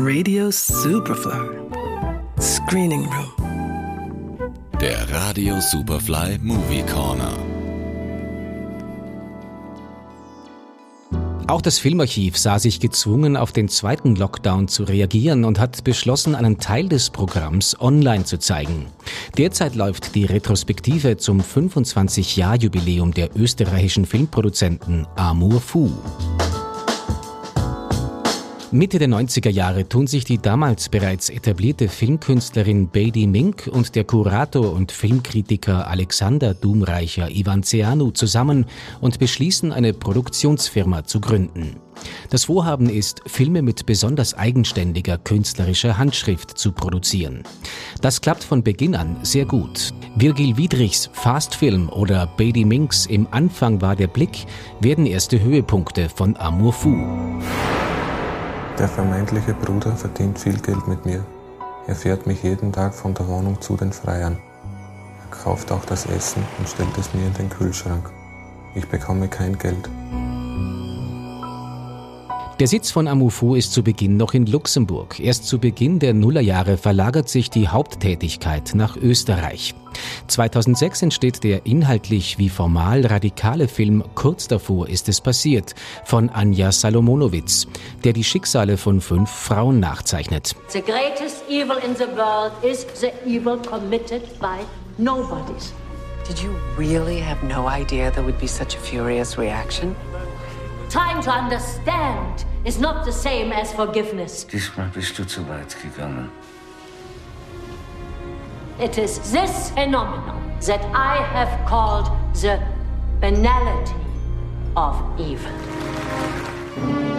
Radio Superfly. Screening Room. Der Radio Superfly Movie Corner. Auch das Filmarchiv sah sich gezwungen, auf den zweiten Lockdown zu reagieren und hat beschlossen, einen Teil des Programms online zu zeigen. Derzeit läuft die Retrospektive zum 25-Jahr-Jubiläum der österreichischen Filmproduzenten Amour Fou. Mitte der 90er Jahre tun sich die damals bereits etablierte Filmkünstlerin Beatty Mink und der Kurator und Filmkritiker Alexander Dumreicher Ivanceanu zusammen und beschließen, eine Produktionsfirma zu gründen. Das Vorhaben ist, Filme mit besonders eigenständiger künstlerischer Handschrift zu produzieren. Das klappt von Beginn an sehr gut. Virgil Wiedrichs Fast Film oder Beatty Minks Im Anfang war der Blick werden erste Höhepunkte von Amour Fou. Der vermeintliche Bruder verdient viel Geld mit mir. Er fährt mich jeden Tag von der Wohnung zu den Freiern. Er kauft auch das Essen und stellt es mir in den Kühlschrank. Ich bekomme kein Geld. Der Sitz von Amufu ist zu Beginn noch in Luxemburg. Erst zu Beginn der Nullerjahre verlagert sich die Haupttätigkeit nach Österreich. 2006 entsteht der inhaltlich wie formal radikale Film Kurz davor ist es passiert von Anja Salomonowitz, der die Schicksale von fünf Frauen nachzeichnet. The greatest evil in the world is the evil committed by nobodies. Did you really have no idea there would be such a furious reaction? Trying to understand is not the same as forgiveness. Diesmal bist du zu weit gegangen. It is this phenomenon that I have called the banality of evil.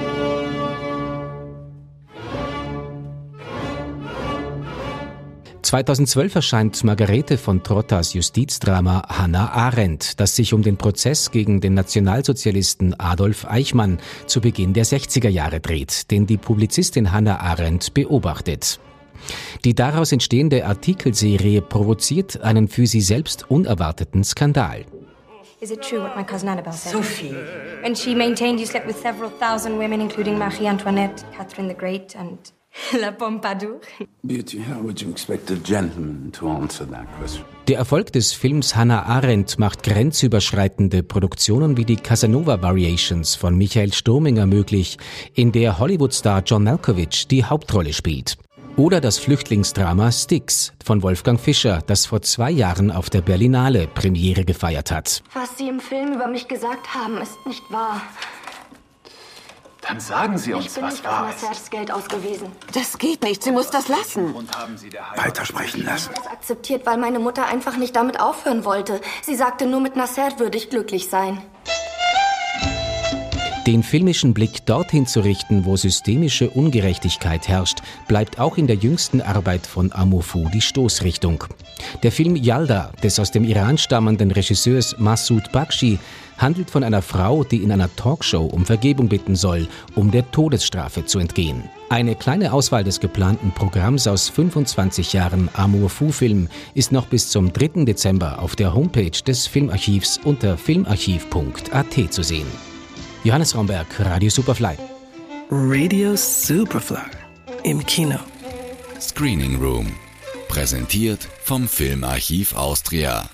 2012 erscheint Margarete von Trottas Justizdrama Hannah Arendt, das sich um den Prozess gegen den Nationalsozialisten Adolf Eichmann zu Beginn der 60er Jahre dreht, den die Publizistin Hannah Arendt beobachtet. Die daraus entstehende Artikelserie provoziert einen für sie selbst unerwarteten Skandal. Is it true what my cousin Annabelle said? Sophie. When she maintained you slept with several thousand women, including Marie Antoinette, Catherine the Great, and La Pompadour. Beauty, how would you expect a gentleman to answer that question? Der Erfolg des Films Hannah Arendt macht grenzüberschreitende Produktionen wie die Casanova Variations von Michael Sturminger möglich, in der Hollywood-Star John Malkovich die Hauptrolle spielt. Oder das Flüchtlingsdrama Styx von Wolfgang Fischer, das vor zwei Jahren auf der Berlinale Premiere gefeiert hat. Was Sie im Film über mich gesagt haben, ist nicht wahr. Dann sagen Sie uns, ich bin was nicht auf wahr ist. Nassers Geld ausgewiesen. Das geht nicht. Sie muss das lassen. Und haben Sie der Heimat Weitersprechen lassen. Das akzeptiert, weil meine Mutter einfach nicht damit aufhören wollte. Sie sagte, nur mit Nasser würde ich glücklich sein. Den filmischen Blick dorthin zu richten, wo systemische Ungerechtigkeit herrscht, bleibt auch in der jüngsten Arbeit von Amofu die Stoßrichtung. Der Film Yalda des aus dem Iran stammenden Regisseurs Massoud Bakshi handelt von einer Frau, die in einer Talkshow um Vergebung bitten soll, um der Todesstrafe zu entgehen. Eine kleine Auswahl des geplanten Programms aus 25 Jahren Amour Fu-Film ist noch bis zum 3. Dezember auf der Homepage des Filmarchivs unter filmarchiv.at zu sehen. Johannes Raumberg, Radio Superfly. Radio Superfly. Im Kino. Screening Room. Präsentiert vom Filmarchiv Austria.